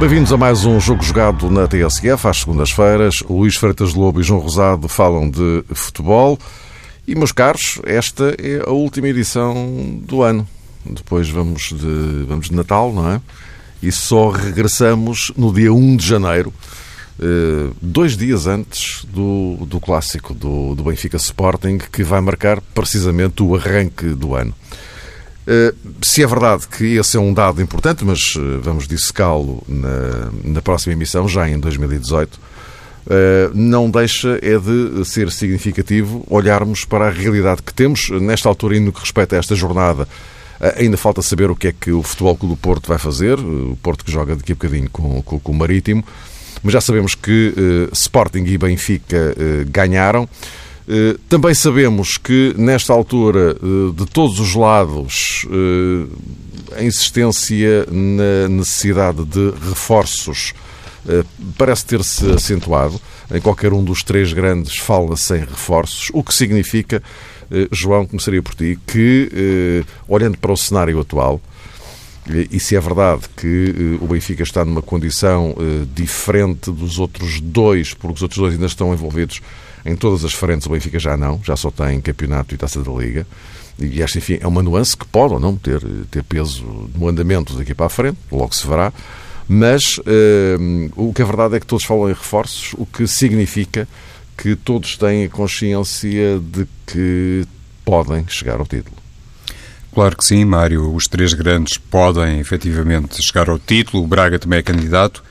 Bem-vindos a mais um jogo jogado na TSF às segundas-feiras. Luís Freitas Lobo e João Rosado falam de futebol. E, meus caros, esta é a última edição do ano. Depois vamos de, vamos de Natal, não é? E só regressamos no dia 1 de janeiro, eh, dois dias antes do, do clássico do, do Benfica Sporting, que vai marcar precisamente o arranque do ano. Eh, se é verdade que esse é um dado importante, mas eh, vamos dissecá-lo na, na próxima emissão, já em 2018, eh, não deixa é de ser significativo olharmos para a realidade que temos nesta altura e no que respeita a esta jornada. Ainda falta saber o que é que o Futebol Clube do Porto vai fazer, o Porto que joga daqui a bocadinho com, com, com o Marítimo, mas já sabemos que Sporting e Benfica ganharam. Eh, também sabemos que, nesta altura, eh, de todos os lados, eh, a insistência na necessidade de reforços parece ter-se acentuado. Em qualquer um dos três grandes fala-se em reforços, o que significa, João, começaria por ti, que, olhando para o cenário atual, e se é verdade que o Benfica está numa condição diferente dos outros dois, porque os outros dois ainda estão envolvidos em todas as frentes o Benfica já não, já só tem campeonato e taça da Liga. E esta, enfim, é uma nuance que pode ou não ter, ter peso no andamento daqui para a frente, logo se verá. Mas uh, o que é verdade é que todos falam em reforços, o que significa que todos têm consciência de que podem chegar ao título. Claro que sim, Mário. Os três grandes podem efetivamente chegar ao título. O Braga também é candidato.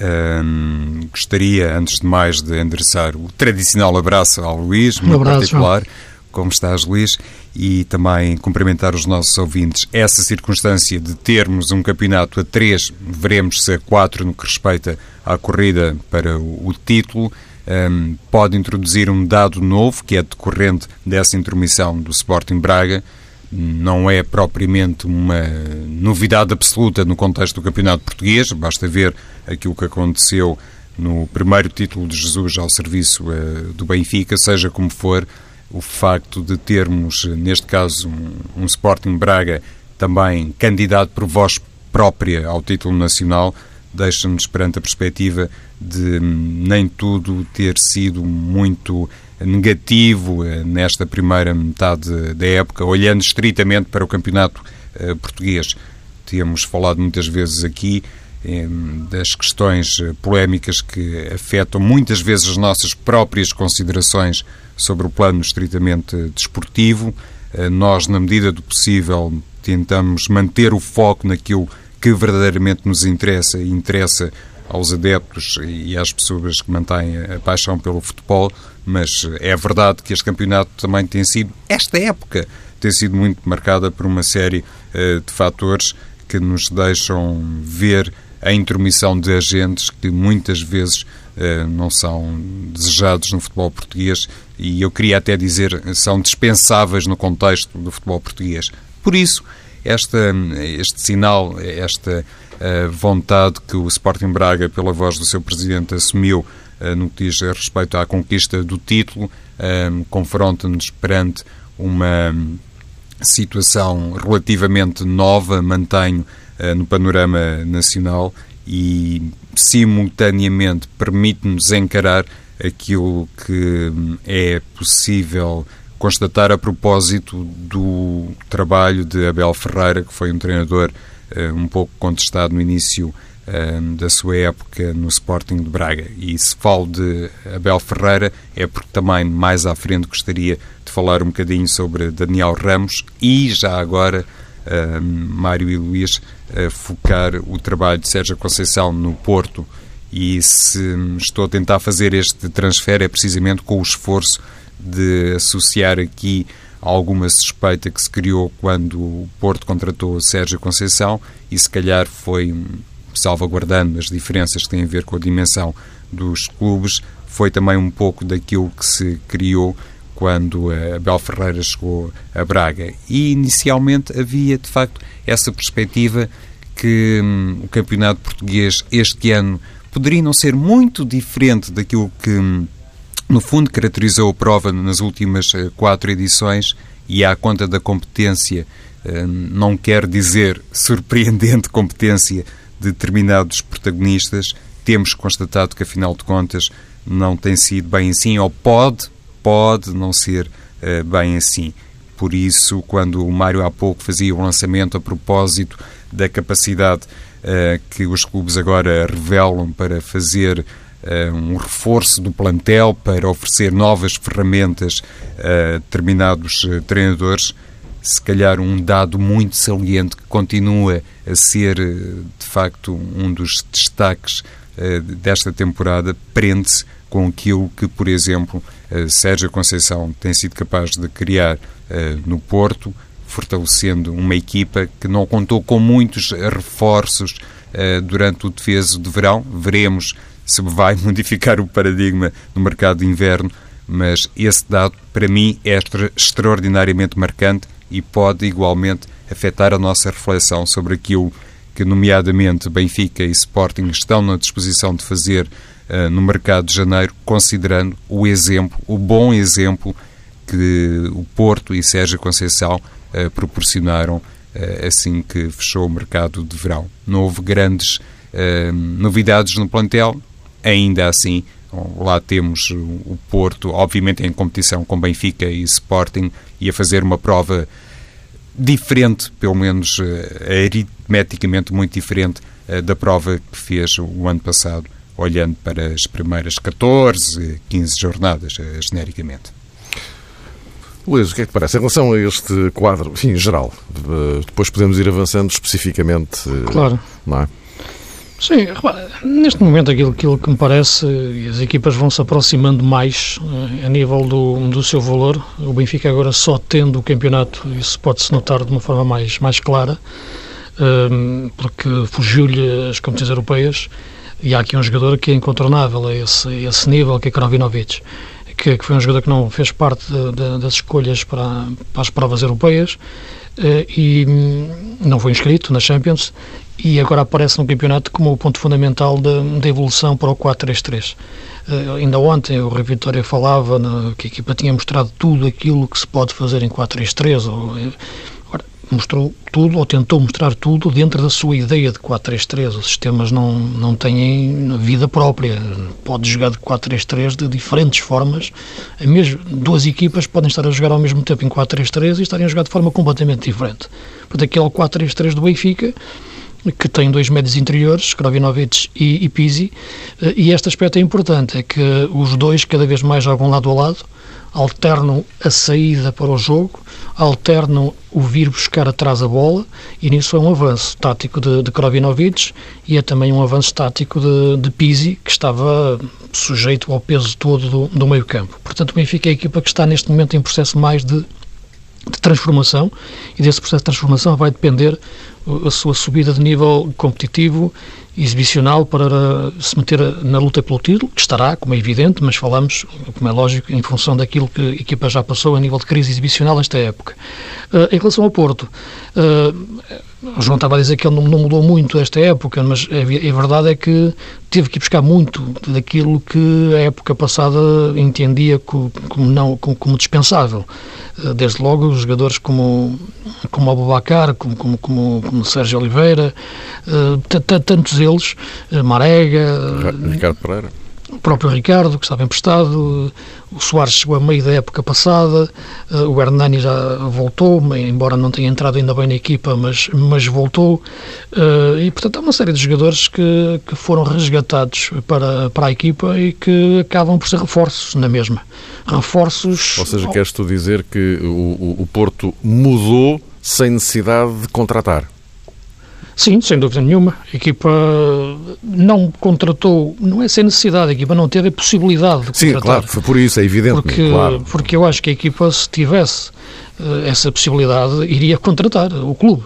Um, gostaria, antes de mais, de endereçar o tradicional abraço ao Luís, muito abraço, particular. João. Como estás, Luís? E também cumprimentar os nossos ouvintes. Essa circunstância de termos um campeonato a três, veremos se a quatro no que respeita à corrida para o, o título, um, pode introduzir um dado novo, que é decorrente dessa intromissão do Sporting Braga, não é propriamente uma novidade absoluta no contexto do campeonato português, basta ver aquilo que aconteceu no primeiro título de Jesus ao serviço uh, do Benfica, seja como for, o facto de termos, neste caso, um, um Sporting Braga também candidato por voz própria ao título nacional, deixa-nos perante a perspectiva de nem tudo ter sido muito negativo eh, nesta primeira metade da época, olhando estritamente para o campeonato uh, português. Temos falado muitas vezes aqui eh, das questões polémicas que afetam muitas vezes as nossas próprias considerações sobre o plano estritamente desportivo. Nós, na medida do possível, tentamos manter o foco naquilo que verdadeiramente nos interessa e interessa aos adeptos e às pessoas que mantêm a paixão pelo futebol, mas é verdade que este campeonato também tem sido, esta época, tem sido muito marcada por uma série uh, de fatores que nos deixam ver a intromissão de agentes que muitas vezes uh, não são desejados no futebol português e eu queria até dizer são dispensáveis no contexto do futebol português. Por isso, esta, este sinal, esta uh, vontade que o Sporting Braga, pela voz do seu presidente, assumiu uh, no que diz respeito à conquista do título, uh, confronta-nos perante uma situação relativamente nova, mantenho, no panorama nacional e, simultaneamente, permite-nos encarar aquilo que hum, é possível constatar a propósito do trabalho de Abel Ferreira, que foi um treinador uh, um pouco contestado no início uh, da sua época no Sporting de Braga. E se falo de Abel Ferreira é porque também mais à frente gostaria de falar um bocadinho sobre Daniel Ramos e já agora uh, Mário e Luís focar o trabalho de Sérgio Conceição no Porto e se estou a tentar fazer este transfer é precisamente com o esforço de associar aqui alguma suspeita que se criou quando o Porto contratou Sérgio Conceição e se calhar foi salvaguardando as diferenças que têm a ver com a dimensão dos clubes, foi também um pouco daquilo que se criou quando Abel Ferreira chegou a Braga. E inicialmente havia, de facto, essa perspectiva que hum, o campeonato português este ano poderia não ser muito diferente daquilo que, hum, no fundo, caracterizou a prova nas últimas uh, quatro edições e à conta da competência, uh, não quer dizer surpreendente competência de determinados protagonistas, temos constatado que, afinal de contas, não tem sido bem assim, ou pode, pode não ser uh, bem assim. Por isso, quando o Mário há pouco fazia o lançamento a propósito da capacidade uh, que os clubes agora revelam para fazer um reforço do plantel, para oferecer novas ferramentas a determinados treinadores, se calhar um dado muito saliente que continua a ser, de facto, um dos destaques desta temporada, prende-se com aquilo que, por exemplo, Sérgio Conceição tem sido capaz de criar no Porto, fortalecendo uma equipa que não contou com muitos reforços durante o defeso de verão. Veremos se vai modificar o paradigma no mercado de inverno, mas esse dado, para mim, é extraordinariamente marcante e pode igualmente afetar a nossa reflexão sobre aquilo que, nomeadamente, Benfica e Sporting estão na disposição de fazer uh, no mercado de janeiro, considerando o exemplo, o bom exemplo que o Porto e Sérgio Conceição uh, proporcionaram uh, assim que fechou o mercado de verão. Não houve grandes novidades no plantel, ainda assim. Lá temos o Porto, obviamente em competição com Benfica e Sporting, e a fazer uma prova diferente, pelo menos aritmeticamente muito diferente da prova que fez o ano passado olhando para as primeiras 14, 15 jornadas, eh, genericamente. Luís, o que é que te parece? Em relação a este quadro, enfim, geral, eh, depois podemos ir avançando especificamente. Eh, claro. Não é? Sim, repara, neste momento aquilo, aquilo que me parece, as equipas vão se aproximando mais a nível do, do seu valor. O Benfica agora só tendo o campeonato, isso pode-se notar de uma forma mais, mais clara, porque fugiu-lhe as competições europeias e há aqui um jogador que é incontornável a esse, a esse nível, que é Krovinovic, que, que, foi um jogador que não fez parte de, de, das escolhas para, para, as provas europeias eh, e hum, não foi inscrito na Champions e agora aparece no campeonato como o ponto fundamental da evolução para o 4-3-3. Uh, ainda ontem o Rui Vitória falava que a equipa tinha mostrado tudo aquilo que se pode fazer em 4-3-3 mostrou tudo, ou tentou mostrar tudo, dentro da sua ideia de 4-3-3. Os sistemas não, não têm vida própria. Pode jogar de 4-3-3 de diferentes formas. Mesmo, duas equipas podem estar a jogar ao mesmo tempo em 4-3-3 e estarem a jogar de forma completamente diferente. Portanto, aquele 4-3-3 do Benfica que tem dois médios interiores, Krovinovic e, e Pizzi, eh, e este aspecto é importante, é que os dois cada vez mais jogam lado a lado, alternam a saída para o jogo, alternam o vir buscar atrás a bola e nisso é um avanço tático de, de Krovinovic e é também um avanço tático de, de que estava sujeito ao peso todo do, do meio campo. Portanto, o Benfica é a equipa que está neste momento em processo mais de, de transformação e desse processo de transformação vai depender a sua subida de nível competitivo exibicional para se meter na luta pelo título, que estará, como é evidente, mas falamos, como é lógico, em função daquilo que a equipa já passou a nível de crise exibicional esta época. Uh, em relação ao Porto, uh, João estava a dizer que ele não, não mudou muito esta época, mas a, a, verdade é que teve que buscar muito daquilo que a época passada entendia como, como não, como, dispensável. Uh, desde logo, os jogadores como, como Abubacar, como, como, como, como Sérgio Oliveira, tantos eles, eh, Marega, Ricardo Pereira. O próprio Ricardo, que estava emprestado, o Soares chegou a meio da época passada, eh, o Hernani já voltou, embora não tenha entrado ainda bem na equipa, mas, mas voltou. Eh, e, portanto, há uma série de jogadores que, que foram resgatados para, para a equipa e que acabam por ser reforços na mesma. Reforços. Ou seja, queres tu dizer que o, o Porto mudou sem necessidade de contratar? Sim, sem dúvida nenhuma. A equipa não contratou, não é sem necessidade, a equipa não teve a possibilidade de contratar. Sim, claro, foi por isso, é evidente. Porque, claro. porque eu acho que a equipa, se tivesse uh, essa possibilidade, iria contratar o clube.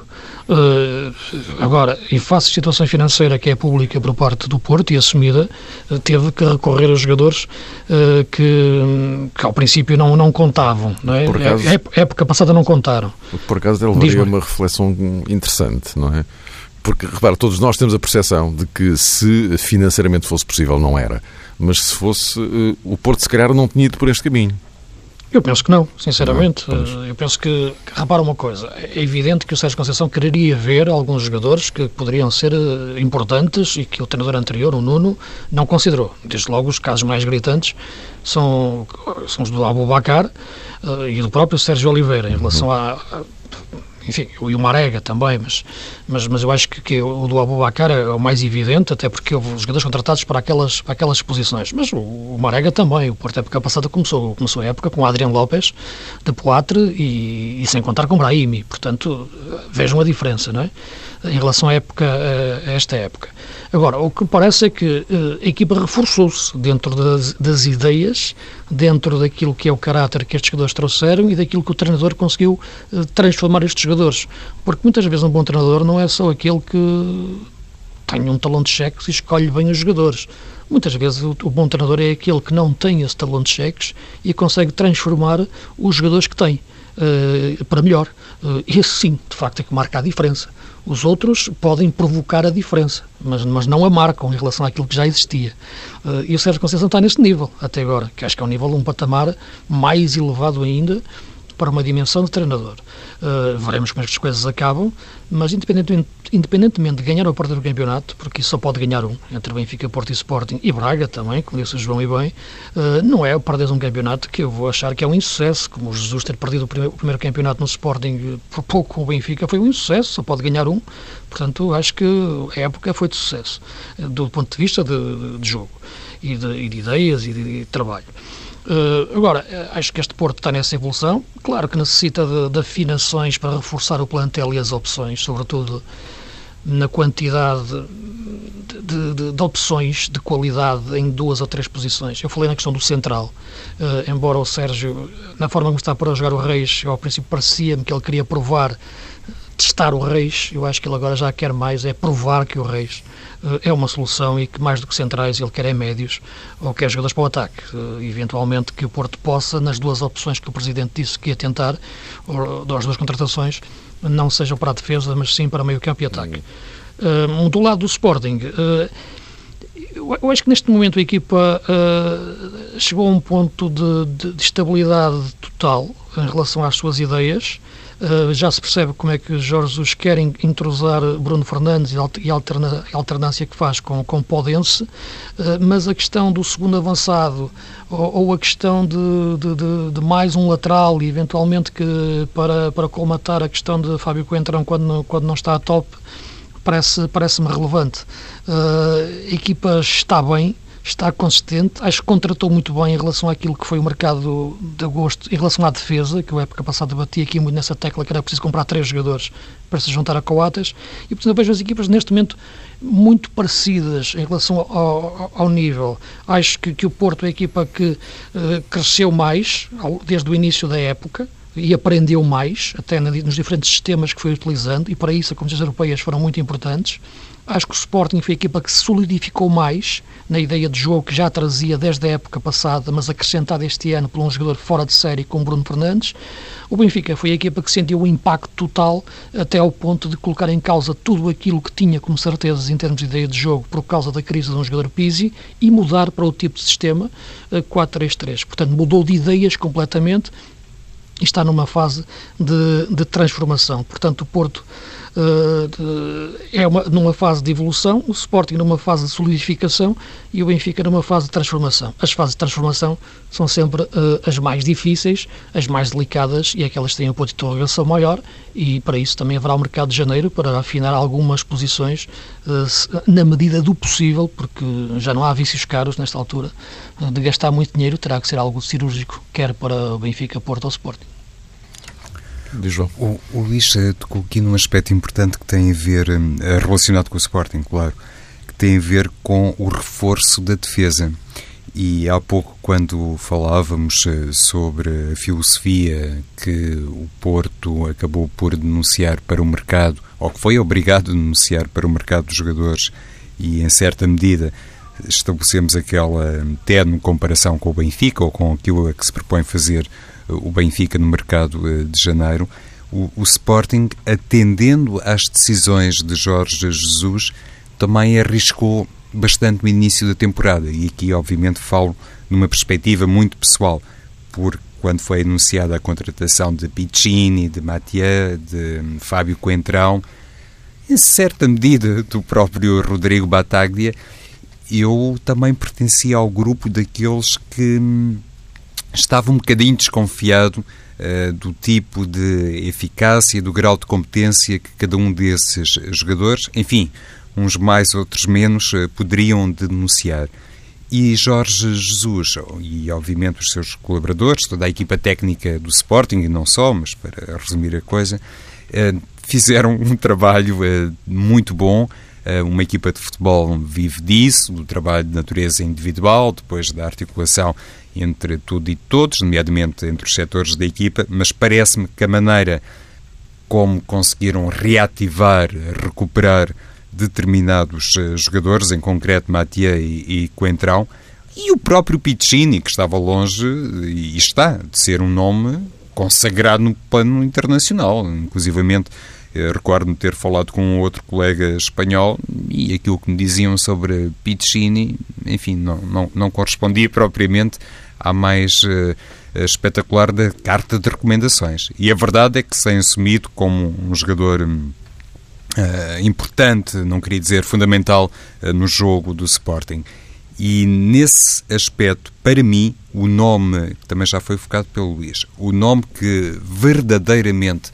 Uh, agora, em face de situação financeira que é pública por parte do Porto e assumida, uh, teve que recorrer a jogadores uh, que, que, ao princípio não, não contavam. Não é? Por acaso, época passada não contaram. Por acaso, ele levaria uma reflexão interessante, não é? Porque, repara, todos nós temos a percepção de que se financeiramente fosse possível, não era. Mas se fosse, eh, o Porto se calhar não tinha ido por este caminho. Eu penso que não, sinceramente. Não, eu penso que, repara uma coisa, é evidente que o Sérgio Conceição quereria ver alguns jogadores que poderiam ser eh, importantes e que o treinador anterior, o Nuno, não considerou. Desde logo, os casos mais gritantes são, são os do Abubacar uh, e do próprio Sérgio Oliveira, em relação a, enfim, e o Marega também, mas, mas, mas eu acho que, que o do Abubacar é o mais evidente, até porque houve jogadores contratados para aquelas, para aquelas posições. Mas o, o Marega também, o Porto época passada começou, começou a época com Adriano Lopes de Poitre e, e sem contar com Brahimi, portanto vejam a diferença, não é? Em relação à época, a esta época. Agora, o que parece é que uh, a equipa reforçou-se dentro das, das, ideias, dentro daquilo que é o caráter que estes jogadores trouxeram e daquilo que o treinador conseguiu uh, transformar estes jogadores. Porque muitas vezes um bom treinador não é só aquele que tem um talão de cheques e escolhe bem os jogadores. Muitas vezes o, o bom treinador é aquele que não tem esse talão de cheques e consegue transformar os jogadores que tem uh, para melhor. esse sim, de facto, é que marca a diferença. Os outros podem provocar a diferença, mas, mas não a marcam em relação àquilo que já existia. Uh, e o Sérgio Conceição está neste nível, até agora, que acho que é um nível, um patamar mais elevado ainda para uma dimensão de treinador. Uh, veremos como as coisas acabam, mas independentemente, independentemente de ganhar ou perder o campeonato, porque só pode ganhar um, entre Benfica, Porto e Sporting, e Braga também, como disse o João e bem, uh, não é o perder um campeonato que eu vou achar que é um insucesso, como o Jesus ter perdido o primeiro, o primeiro campeonato no Sporting por pouco o Benfica foi um insucesso, só pode ganhar um, portanto acho que a época foi de sucesso, do ponto de vista de, de jogo e de, e de ideias e de, de trabalho. Uh, agora, eh, acho que este Porto está nessa evolução. Claro que necessita de, de, afinações para reforçar o plantel e as opções, sobretudo na quantidade de, de, de, opções de qualidade em duas ou três posições. Eu falei na questão do central, uh, embora o Sérgio, na forma como está para jogar o Reis, ao princípio parecia-me que ele queria provar, testar o Reis. Eu acho que ele agora já quer mais, é provar que o Reis é uma solução e que mais do que centrais ele quer é médios ou quer jogadores para o ataque. Eh, eventualmente que o Porto possa, nas duas opções que o Presidente disse que ia tentar, ou das duas contratações, não sejam para a defesa, mas sim para meio campo e ataque. Um, do lado do Sporting, eu acho que neste momento a equipa chegou a um ponto de, de, de, estabilidade total em relação às suas ideias Uh, já se percebe como é que Jorge Jesus quer entrosar Bruno Fernandes e a alternância que faz com, com Podense, uh, mas a questão do segundo avançado ou, a questão de, de, de, de, mais um lateral e eventualmente que para, para colmatar a questão de Fábio Coentrão quando, quando não está a top parece-me parece relevante. Uh, a equipa está bem, está consistente, acho que contratou muito bem em relação àquilo que foi o mercado de agosto, em relação à defesa, que a época passada bati aqui muito nessa tecla que era preciso comprar três jogadores para se juntar a Coates, e portanto eu vejo as equipas neste momento muito parecidas em relação ao, ao, ao nível. Acho que, que, o Porto é a equipa que uh, cresceu mais ao, desde o início da época, e aprendeu mais, até nos diferentes sistemas que foi utilizando, e para isso as competições europeias foram muito importantes. Acho que o Sporting foi a equipa que se solidificou mais na ideia de jogo que já trazia desde a época passada, mas acrescentada este ano por um jogador fora de série como Bruno Fernandes. O Benfica foi a equipa que sentiu o impacto total até ao ponto de colocar em causa tudo aquilo que tinha como certezas em termos de ideia de jogo por causa da crise de um jogador Pizzi e mudar para o tipo de sistema 4-3-3. Eh, Portanto, mudou de ideias completamente e está numa fase de, de transformação. Portanto, o Porto é uma, numa fase de evolução, o Sporting numa fase de solidificação e o Benfica numa fase de transformação. As fases de transformação são sempre uh, as mais difíceis, as mais delicadas e aquelas que têm um ponto de interrogação maior e para isso também haverá o mercado de janeiro para afinar algumas posições uh, na medida do possível, porque já não há vícios caros nesta altura de gastar muito dinheiro, terá que ser algo cirúrgico, quer para o Benfica, Porto ou Sporting. O, o Luís eh, tocou aqui num aspecto importante que tem a ver, eh, relacionado com o Sporting, claro, que tem a ver com o reforço da defesa. E há pouco, quando falávamos eh, sobre a filosofia que o Porto acabou por denunciar para o mercado, ou que foi obrigado a denunciar para o mercado dos jogadores, e em certa medida estabelecemos aquela terno comparação com o Benfica ou com aquilo a que se propõe fazer o Benfica no mercado eh, de janeiro, o, o Sporting, atendendo às decisões de Jorge Jesus, também arriscou bastante no início da temporada. E aqui, obviamente, falo numa perspectiva muito pessoal, porque quando foi anunciada a contratação de Piccini, de Mathieu, de Fábio Coentrão, em certa medida do próprio Rodrigo Bataglia, eu também pertencia ao grupo daqueles que hum, estava um bocadinho desconfiado uh, do tipo de eficácia, do grau de competência que cada um desses jogadores, enfim, uns mais, outros menos, uh, poderiam denunciar. E Jorge Jesus, e obviamente os seus colaboradores, toda a equipa técnica do Sporting, e não só, mas para resumir a coisa, uh, fizeram um trabalho muito bom eh, uma equipa de futebol vive disso, do trabalho de natureza individual, depois da articulação entre tudo e todos, nomeadamente entre os setores da equipa, mas parece-me que a maneira como conseguiram reativar, recuperar determinados eh, jogadores, em concreto Matia e, e Coentrão, e o próprio Piccini, que estava longe e está de ser um nome consagrado no plano internacional, inclusivamente eh, recordo-me ter falado com um outro colega espanhol e aquilo que me diziam sobre Piccini, enfim, não, não, não correspondia propriamente à mais uh, espetacular da carta de recomendações. E a verdade é que se tem assumido como um jogador uh, importante, não queria dizer fundamental, uh, no jogo do Sporting. E nesse aspecto, para mim, o nome, que também já foi focado pelo Luís, o nome que verdadeiramente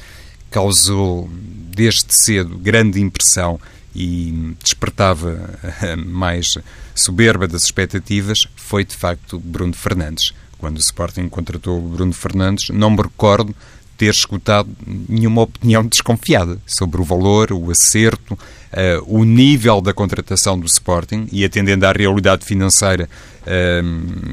causou desde cedo grande impressão e despertava mais soberba das expectativas foi de facto Bruno Fernandes. Quando o Sporting contratou Bruno Fernandes, não me recordo ter escutado nenhuma opinião desconfiada sobre o valor, o acerto, uh, o nível da contratação do Sporting e atendendo à realidade financeira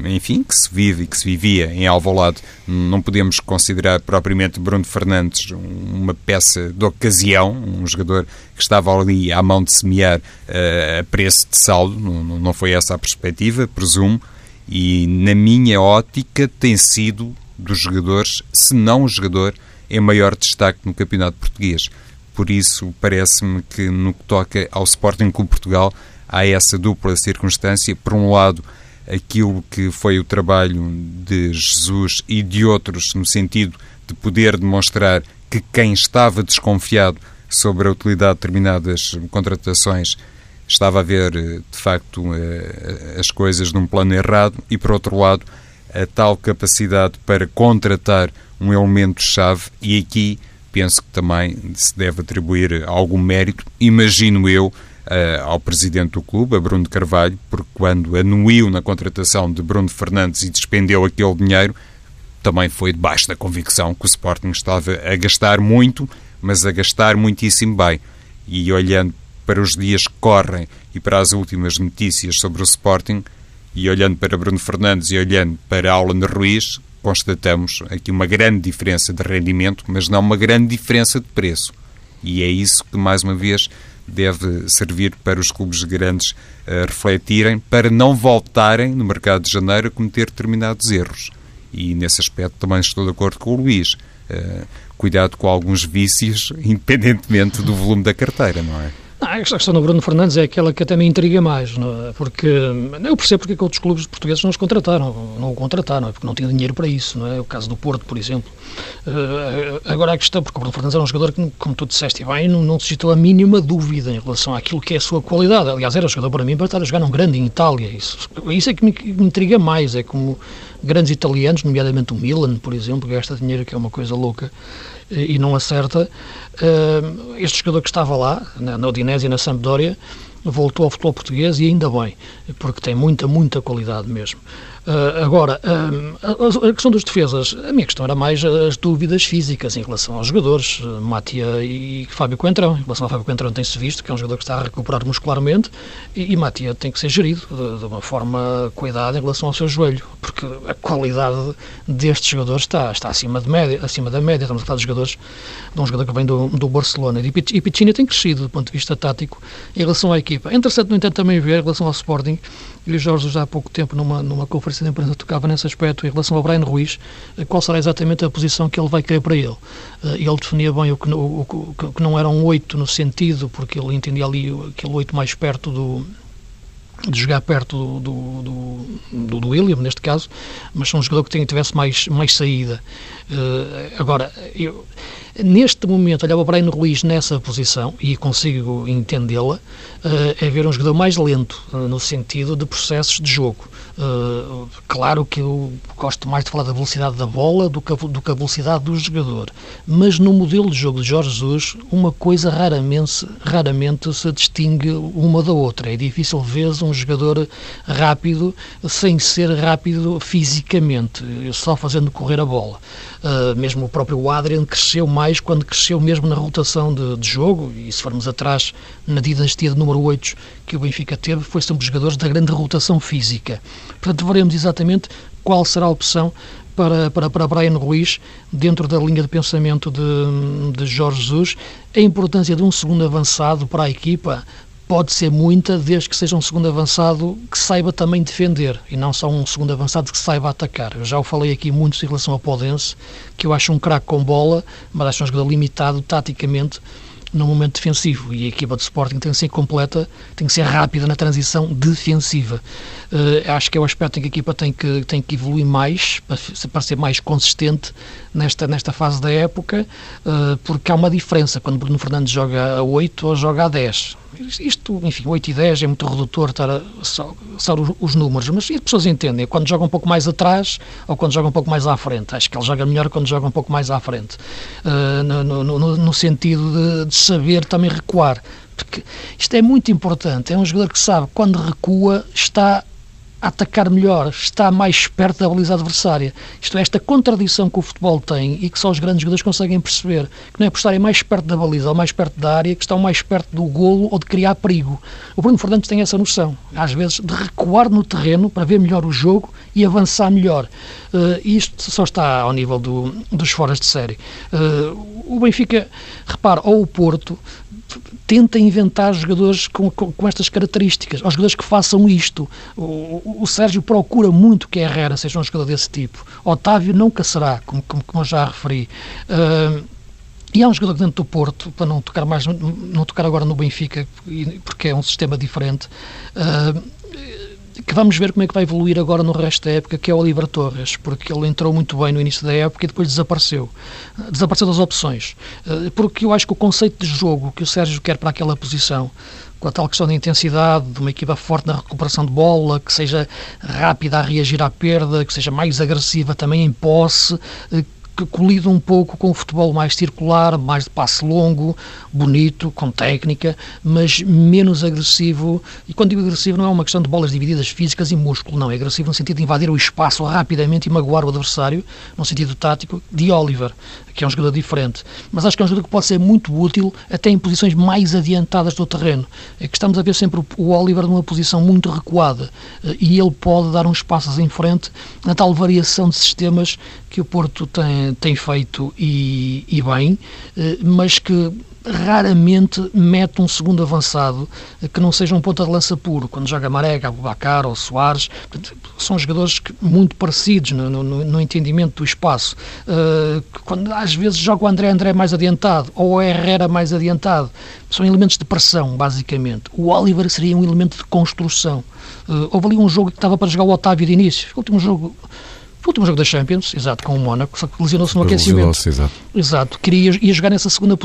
enfim, que se vive e que se vivia em Alvalade, não podemos considerar propriamente Bruno Fernandes uma peça de ocasião, um jogador que estava ali à mão de semear uh, a preço de saldo, não, não foi essa a perspectiva, presumo, e na minha ótica tem sido dos jogadores, se não o jogador, em maior destaque no campeonato português. Por isso, parece-me que no que toca ao Sporting Clube Portugal, há essa dupla circunstância. Por um lado, aquilo que foi o trabalho de Jesus e de outros, no sentido de poder demonstrar que quem estava desconfiado sobre a utilidade de determinadas contratações estava a ver, de facto, eh, as coisas num plano errado e, por outro lado, a tal capacidade para contratar um elemento-chave e aqui penso que também se deve atribuir algum mérito, imagino eu, ao presidente do clube, a Bruno Carvalho, porque quando anuiu na contratação de Bruno Fernandes e despendeu aquele dinheiro, também foi debaixo da convicção que o Sporting estava a gastar muito, mas a gastar muitíssimo bem. E olhando para os dias que correm e para as últimas notícias sobre o Sporting, e olhando para Bruno Fernandes e olhando para Alan Ruiz, constatamos aqui uma grande diferença de rendimento, mas não uma grande diferença de preço. E é isso que, mais uma vez, deve servir para os clubes grandes uh, refletirem, para não voltarem no mercado de janeiro a cometer determinados erros. E nesse aspecto também estou de acordo com o Luís. Uh, cuidado com alguns vícios, independentemente do volume da carteira, não é? Ah, a questão do Bruno Fernandes é aquela que até me intriga mais, é? porque eu percebo porque é que outros clubes portugueses não os contrataram, não o contrataram, é porque não tinham dinheiro para isso, não é? O caso do Porto, por exemplo. Uh, agora a questão, porque o Bruno Fernandes era um jogador que, como tu disseste bem, não, não suscitou a mínima dúvida em relação àquilo que é a sua qualidade. Aliás, era jogador para mim para estar a jogar num grande em Itália. Isso, isso é que me, me intriga mais, é como grandes italianos, nomeadamente o Milan, por exemplo, gasta dinheiro que é uma coisa louca e não acerta. Este jogador que estava lá, na Odinese e na Sampdoria, voltou ao futebol português e ainda bem, porque tem muita, muita qualidade mesmo. Uh, agora, uh, a, questão das defesas, a minha questão era mais as dúvidas físicas em relação aos jogadores, uh, Matia e Fábio Coentrão. Em relação ao Fábio Coentrão tem-se visto que é um jogador que está a recuperar muscularmente e, e Matia tem que ser gerido de, de, uma forma cuidada em relação ao seu joelho, porque a qualidade destes jogadores está, está acima, de média, acima da média. Estamos a falar de jogadores, de um jogador que vem do, do Barcelona. E, e Piccini tem crescido do ponto de vista tático em relação à equipa. É interessante, no entanto, também ver em relação ao Sporting, e o Jorge já há pouco tempo numa, numa conferência de imprensa tocava nesse aspecto em relação ao Brian Ruiz, qual será exatamente a posição que ele vai querer para ele. Ele definia bem o que, o, o que não era um 8 no sentido, porque ele entendia ali aquele 8 mais perto do, de jogar perto do, do, do, do, William, neste caso, mas um jogador que tivesse mais, mais saída. Uh, agora, eu, neste momento, olhava para Brian Ruiz nessa posição e consigo entendê-la, uh, é ver um jogador mais lento, uh, no sentido de processos de jogo. Uh, claro que eu gosto mais de falar da velocidade da bola do que, a, do que a velocidade do jogador, mas no modelo de jogo de Jorge Jesus, uma coisa raramente, raramente se distingue uma da outra. É difícil ver um jogador rápido sem ser rápido fisicamente, só fazendo correr a bola. Uh, mesmo o próprio Adrian cresceu mais quando cresceu mesmo na rotação de, de jogo, e se formos atrás na dinastia de número 8 que o Benfica teve, foi sempre jogadores da grande rotação física. Portanto, veremos exatamente qual será a opção para, para, para Brian Ruiz, dentro da linha de pensamento de, de Jorge Jesus. A importância de um segundo avançado para a equipa pode ser muita, desde que seja um segundo avançado que saiba também defender e não só um segundo avançado que saiba atacar. Eu já o falei aqui muito em relação ao Podense, que eu acho um craque com bola, mas acho um jogador limitado taticamente no momento defensivo e a equipa de Sporting tem que ser completa, tem que ser rápida na transição defensiva. Uh, acho que é o aspecto em que a equipa tem que, tem que evoluir mais para, para ser mais consistente nesta, nesta fase da época, uh, porque há uma diferença quando Bruno Fernandes joga a 8 ou joga a 10. Isto, enfim, 8 e 10 é muito redutor estar a, só os, números, mas as pessoas entendem, quando joga um pouco mais atrás ou quando joga um pouco mais à frente. Acho que ele joga melhor quando joga um pouco mais à frente, uh, no, no, no, sentido de, de saber também recuar porque isto é muito importante. É um jogador que sabe quando recua está a atacar melhor, está mais perto da baliza adversária. Isto é, esta contradição que o futebol tem e que só os grandes jogadores conseguem perceber, que não é por estarem mais perto da baliza ou mais perto da área, que estão mais perto do golo ou de criar perigo. O Bruno Fernandes tem essa noção, às vezes, de recuar no terreno para ver melhor o jogo e avançar melhor. Uh, isto só está ao nível do, dos foras de série. Uh, o Benfica, repara, ou o Porto, tenta inventar jogadores com, com, com, estas características, aos jogadores que façam isto. O, o, Sérgio procura muito que Herrera seja um jogador desse tipo. Otávio nunca será, como, como, como já referi. Uh, e há um jogador dentro do Porto, para não tocar mais, não tocar agora no Benfica, porque é um sistema diferente. Que vamos ver como é que vai evoluir agora no resto da época, que é o Oliver Torres, porque ele entrou muito bem no início da época e depois desapareceu. Desapareceu das opções. Eh, porque eu acho que o conceito de jogo que o Sérgio quer para aquela posição, com a tal questão da intensidade, de uma equipa forte na recuperação de bola, que seja rápida a reagir à perda, que seja mais agressiva também em posse, eh, que colida um pouco com o futebol mais circular, mais de passe longo, bonito, com técnica, mas menos agressivo. E quando digo agressivo, não é uma questão de bolas divididas físicas e músculo, não. É agressivo no sentido de invadir o espaço rapidamente e magoar o adversário, no sentido tático, de Oliver, que é um jogador diferente. Mas acho que é um jogador que pode ser muito útil até em posições mais adiantadas do terreno. É que estamos a ver sempre o Oliver numa posição muito recuada eh, e ele pode dar uns passos em frente na tal variação de sistemas que o Porto tem, tem feito e, e bem, eh, mas que raramente mete um segundo avançado que não seja um ponta de lança puro. Quando joga Marega, Abubacar ou Soares, são jogadores que, muito parecidos no, no, no, entendimento do espaço. Uh, quando às vezes joga o André André mais adiantado ou o Herrera mais adiantado, são elementos de pressão, basicamente. O Oliver seria um elemento de construção. Uh, houve ali um jogo que estava para jogar o Otávio de início. O último jogo o último jogo da Champions, exato, com o Mónaco, só que lesionou-se no aquecimento. Exato. exato. Queria ia jogar nessa segunda,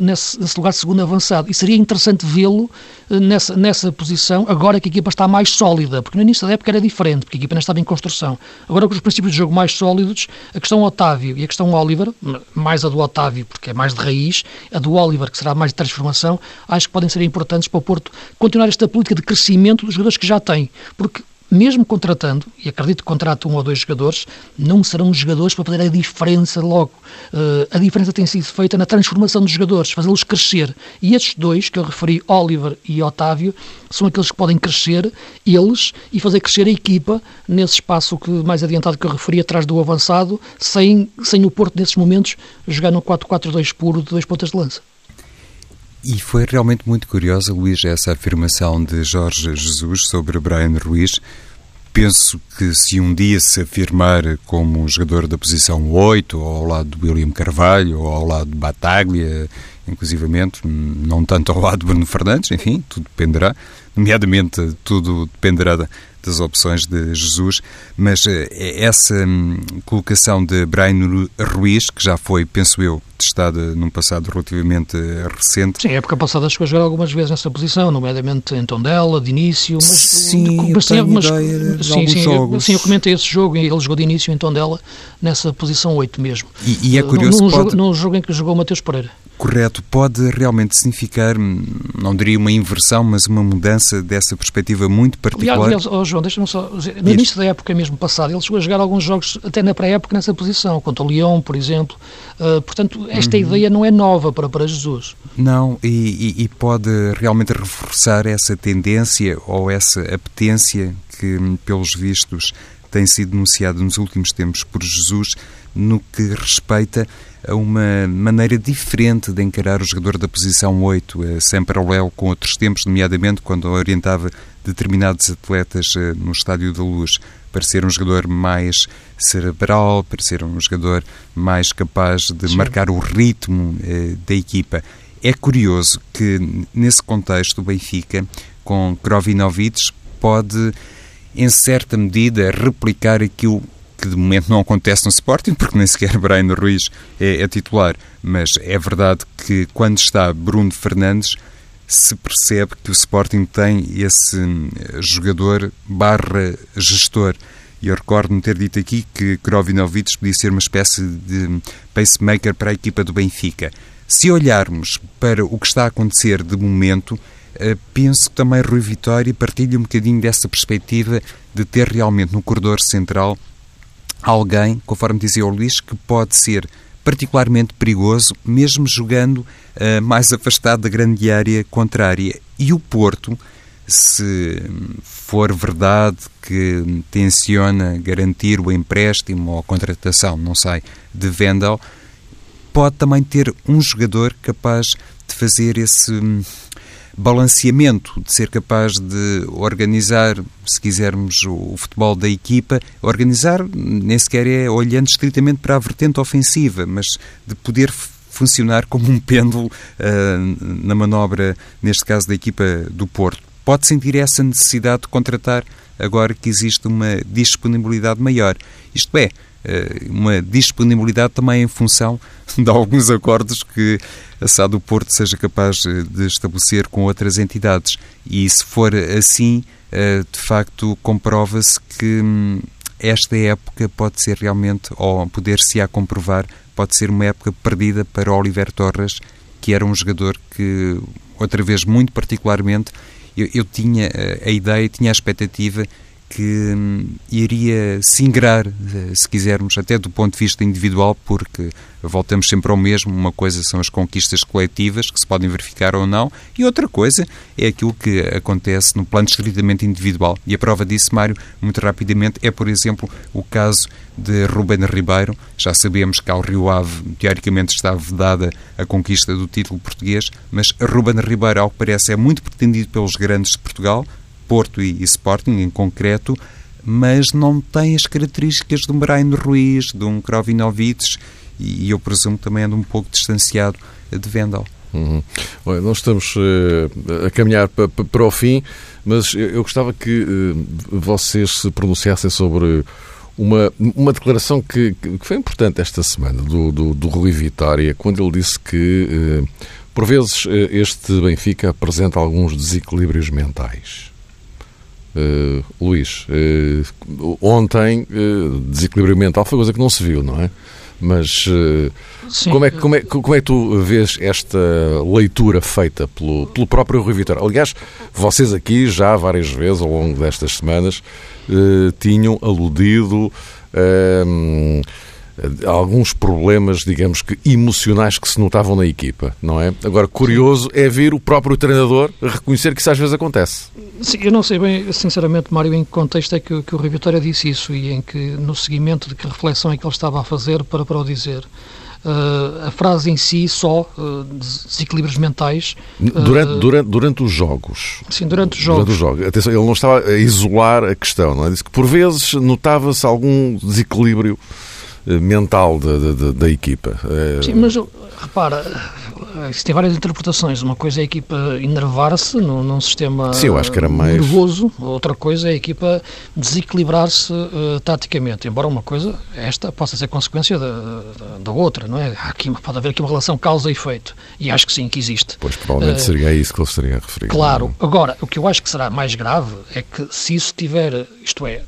nesse, nesse lugar de segundo avançado. E seria interessante vê-lo eh, nessa, nessa posição, agora que a equipa está mais sólida, porque no início da época era diferente, porque a equipa ainda estava em construção. Agora com os princípios de jogo mais sólidos, a questão Otávio e a questão Oliver, mais a do Otávio, porque é mais de raiz, a do Oliver, que será mais de transformação, acho que podem ser importantes para o Porto continuar esta política de crescimento dos jogadores que já tem. Porque mesmo contratando, e acredito que contrate um ou dois jogadores, não serão jogadores para fazer a diferença logo. Uh, a diferença tem sido feita na transformação dos jogadores, fazê-los crescer. E estes dois, que eu referi, Oliver e Otávio, são aqueles que podem crescer, eles, e fazer crescer a equipa nesse espaço que, mais adiantado que eu referi, atrás do avançado, sem, sem o Porto, nesses momentos, jogar no 4-4-2 puro de dois pontas de lança. E foi realmente muito curiosa, Luís, essa afirmação de Jorge Jesus sobre Brian Ruiz, penso que se um dia se afirmar como jogador da posição 8, ou ao lado do William Carvalho, ou ao lado de Bataglia, inclusivamente, não tanto ao lado de Bruno Fernandes, enfim, tudo dependerá, nomeadamente tudo dependerá das opções de Jesus, mas eh, essa hum, colocação de Brian Ruiz, que já foi, penso eu, testada num passado relativamente recente. Sim, a época passada chegou a jogar algumas vezes nessa posição, nomeadamente em Tondela, de início, mas... Sim, mas, eu mas, mas sim, sim. Eu, sim, eu comentei esse jogo e ele jogou de início em Tondela, nessa posição 8 mesmo. E, e é curioso... Num, pode... jogo, num jogo em que jogou Mateus Pereira. Correto, pode realmente significar, não diria uma inversão, mas uma mudança dessa perspectiva muito particular. Aliás, João, deixa-me só dizer, no início da época mesmo passada, ele chegou a jogar alguns jogos até na pré-época nessa posição, contra o Lyon, por exemplo. Uh, portanto, esta uhum. ideia não é nova para, para Jesus. Não, e, e, e pode realmente reforçar essa tendência ou essa apetência que, pelos vistos, tem sido denunciada nos últimos tempos por Jesus no que respeita a uma maneira diferente de encarar o jogador da posição 8, eh, sem paralelo com outros tempos, nomeadamente quando orientava determinados atletas eh, no Estádio da Luz, para ser um jogador mais cerebral, para ser um jogador mais capaz de Sim. marcar o ritmo eh, da equipa. É curioso que, nesse contexto, o Benfica, com Krovinovic, pode, em certa medida, replicar aquilo que de momento não acontece no Sporting, porque nem sequer Brian Ruiz é, é titular, mas é verdade que quando está Bruno Fernandes se percebe que o Sporting tem esse eh, jogador barra gestor. E eu recordo-me ter dito aqui que Krovinovic podia ser uma espécie de pacemaker para a equipa do Benfica. Se olharmos para o que está a acontecer de momento, eh, penso que também Rui Vitória partilha um bocadinho dessa perspectiva de ter realmente no corredor central alguém, conforme dizia o Luís, que pode ser particularmente perigoso, mesmo jogando uh, mais afastado da grande área contrária. E o Porto, se for verdade que tenciona garantir o empréstimo ou contratação, não sei, de Vendel, pode também ter um jogador capaz de fazer esse balanceamento, de ser capaz de organizar, se quisermos, o futebol da equipa, organizar nem sequer é olhando estritamente para a vertente ofensiva, mas de poder funcionar como um pêndulo uh, na manobra, neste caso da equipa do Porto. Pode sentir essa necessidade de contratar agora que existe uma disponibilidade maior. Isto é, uma disponibilidade também em função de alguns acordos que a SAD do Porto seja capaz eh, de estabelecer com outras entidades. E se for assim, eh, de facto, comprova-se que hum, esta época pode ser realmente, ou poder-se a comprovar, pode ser uma época perdida para Oliver Torres, que era um jogador que, outra vez, muito particularmente, eu, eu tinha a ideia, tinha a expectativa que hum, iria se ingrar, eh, se quisermos, até do ponto de vista individual, porque voltamos sempre ao mesmo. Uma coisa são as conquistas coletivas, que se podem verificar ou não, e outra coisa é aquilo que acontece no plano estritamente individual. E a prova disso, Mário, muito rapidamente, é, por exemplo, o caso de Ruben Ribeiro. Já sabemos que ao Rio Ave, teoricamente, está vedada a conquista do título português, mas Ruben Ribeiro, ao que parece, é muito pretendido pelos grandes de Portugal, Porto e, e Sporting em concreto, mas não tem as características de um Brian Ruiz, de um Krovinovic e, e eu presumo também anda um pouco distanciado de Vendel. Uhum. Bom, nós estamos uh, a caminhar para, o fim, mas eu, eu gostava que uh, vocês se pronunciassem sobre uma, uma declaração que, que foi importante esta semana do, do, do Rui Vitória, quando ele disse que, uh, por vezes, este Benfica apresenta alguns desequilíbrios mentais. Uh, Luís, uh, ontem uh, desequilíbrio mental foi coisa que não se viu, não é? Mas como, é, como, é, como é que tu vês esta leitura feita pelo, pelo próprio Rui Vitória? Aliás, vocês aqui já várias vezes ao longo destas semanas tinham aludido alguns problemas, digamos que emocionais que se notavam na equipa, não é? Agora, curioso é ver o próprio treinador reconhecer que isso às vezes acontece. Sim, eu não sei bem, sinceramente, Mário, em que contexto é que, que o Rui Vitória disse isso e em que, no seguimento de que reflexão é que ele estava a fazer para, para o dizer. uh, a frase em si só, uh, desequilíbrios mentais. Durante, durante, durante os jogos. Sim, durante os jogos. Durante os jogos. Atenção, ele não estava a isolar a questão, não é? Disse que por vezes notava-se algum desequilíbrio mental da, da, da equipa. Sim, mas repara, isso tem várias interpretações. Uma coisa é a equipa enervar-se num, num, sistema Sim, eu acho que era mais... nervoso, outra coisa é a equipa desequilibrar-se uh, taticamente. Embora uma coisa, esta, possa ser consequência da, da, da outra, não é? Aqui, pode haver aqui uma relação causa e efeito. E acho que sim, que existe. Pois provavelmente uh, seria isso que ele estaria a referir. Claro. Agora, o que eu acho que será mais grave é que se isso tiver, isto é,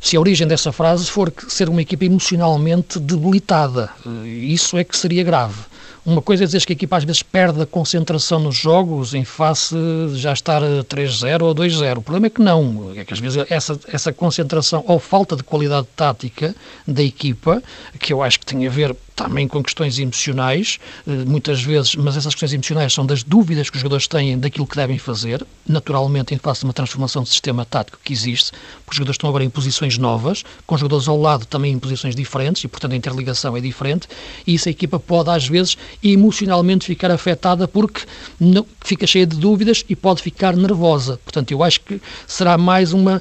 se a origem dessa frase for ser uma equipa emocionalmente debilitada, eh, isso é que seria grave. Uma coisa é dizer que a equipa às vezes perde a concentração nos jogos em face de já estar 3-0 ou 2-0. O problema é que não. É que às vezes essa, essa concentração ou falta de qualidade tática da equipa, que eu acho que tem a ver também com questões emocionais, eh, muitas vezes, mas essas questões emocionais são das dúvidas que os jogadores têm daquilo que devem fazer, naturalmente em face de uma transformação de sistema tático que existe, porque os jogadores estão agora em posições novas, com jogadores ao lado também em posições diferentes, e portanto a interligação é diferente, e isso a equipa pode às vezes emocionalmente ficar afetada porque não, fica cheia de dúvidas e pode ficar nervosa. Portanto, eu acho que será mais uma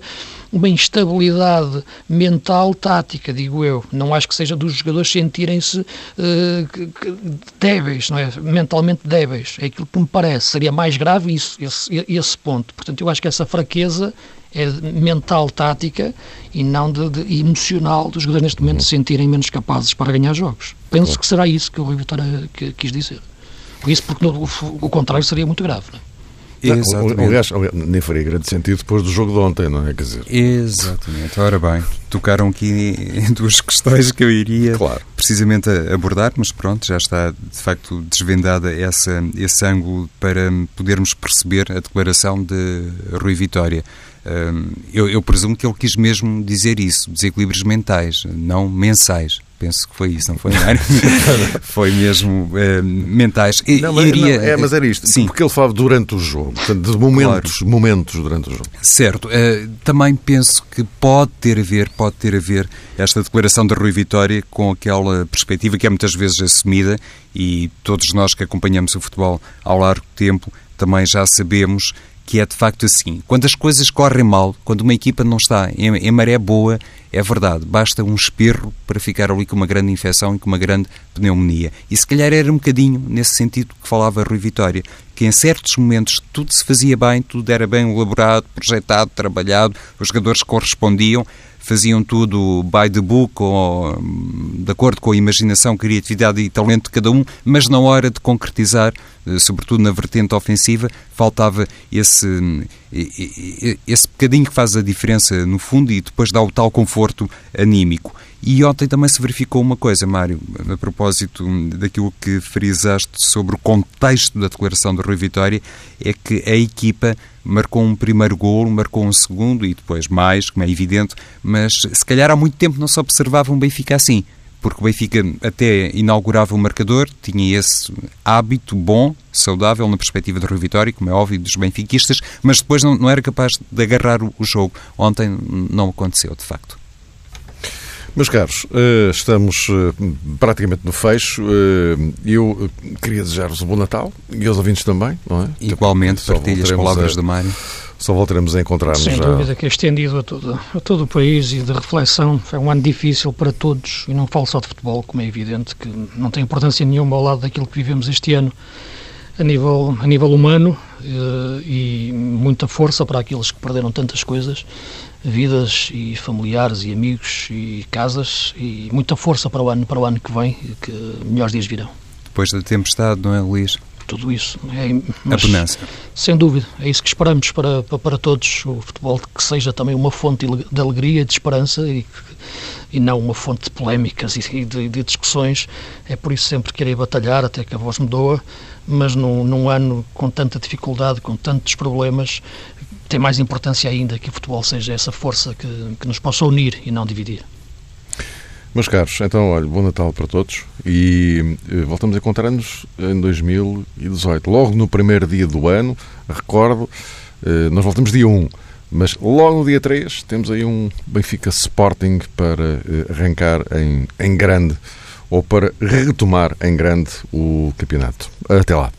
uma instabilidade mental tática, digo eu. Não acho que seja dos jogadores sentirem-se uh, débeis, não é? mentalmente débeis. É aquilo que me parece. Seria mais grave isso, esse, esse ponto. Portanto, eu acho que essa fraqueza é mental, tática e não de, de emocional dos jogadores neste momento se sentirem menos capazes para ganhar jogos. Penso que será isso que o Rui Vitória quis dizer. Por isso, porque no, o contrário seria muito grave. Não é? Exatamente. Aliás, nem faria grande sentido depois do jogo de ontem, não é? Quer dizer... Exatamente. Ora bem, tocaram aqui em duas questões que eu iria claro. precisamente abordar, mas pronto, já está de facto desvendada essa, esse ângulo para podermos perceber a declaração de Rui Vitória. Eu, eu presumo que ele quis mesmo dizer isso, desequilíbrios mentais, não mensais. Penso que foi isso, não foi, Mário? foi mesmo uh, mentais. E, não, mas, iria, não, é, mas era isto, sim. porque ele falava durante o jogo, portanto, de momentos, claro. momentos durante o jogo. Certo. Uh, também penso que pode ter a ver, pode ter a ver esta declaração de Rui Vitória com aquela perspectiva que é muitas vezes assumida e todos nós que acompanhamos o futebol ao largo tempo também já sabemos que é de facto assim. Quando as coisas correm mal, quando uma equipa não está em, em, maré boa, é verdade, basta um espirro para ficar ali com uma grande infecção e com uma grande pneumonia. E se calhar era um bocadinho nesse sentido que falava Rui Vitória, que em certos momentos tudo se fazia bem, tudo era bem elaborado, projetado, trabalhado, os jogadores correspondiam, faziam tudo by the book, ou, de acordo com a imaginação, criatividade e talento de cada um, mas na hora de concretizar, sobretudo na vertente ofensiva, faltava esse, esse bocadinho que faz a diferença no fundo e depois dá o tal conforto anímico. E ontem também se verificou uma coisa, Mário, a propósito daquilo que frisaste sobre o contexto da declaração do Rui Vitória, é que a equipa marcou um primeiro golo, marcou um segundo e depois mais, como é evidente, mas se calhar há muito tempo não se observava um Benfica assim, porque o Benfica até inaugurava o marcador, tinha esse hábito bom, saudável, na perspectiva do Rui Vitória, como é óbvio, dos benfiquistas, mas depois não, não era capaz de agarrar o, o jogo. Ontem não aconteceu, de facto. Meus caros, eh, estamos eh, praticamente no fecho. Eh, eu queria desejar-vos um bom Natal e aos ouvintes também, não é? Igualmente, partilhe as palavras a... do Mário. Só voltaremos a encontrar-nos Sem já. dúvida que é estendido a todo, a todo o país e de reflexão. É um ano difícil para todos e não falo só de futebol, como é evidente, que não tem importância nenhuma ao lado daquilo que vivemos este ano a nível, a nível humano e muita força para aqueles que perderam tantas coisas vidas e familiares e amigos e casas e muita força para o ano, para o ano que vem, que melhores dias virão. Depois da tempestade, não é, Luís? Tudo isso. É, mas, a bonança. Sem dúvida. É isso que esperamos para, para, para, todos. O futebol que seja também uma fonte de alegria, de esperança e, e não uma fonte de polémicas e de, de discussões. É por isso sempre que irei batalhar, até que a voz me doa, mas num, num ano com tanta dificuldade, com tantos problemas, tem mais importância ainda que o futebol seja essa força que, que nos possa unir e não dividir. Meus caros, então, olha, bom Natal para todos e eh, voltamos a encontrar-nos em 2018. Logo no primeiro dia do ano, recordo, eh, nós voltamos dia 1, mas logo no dia 3 temos aí um Benfica Sporting para eh, arrancar em, em grande ou para retomar em grande o campeonato. Até lá.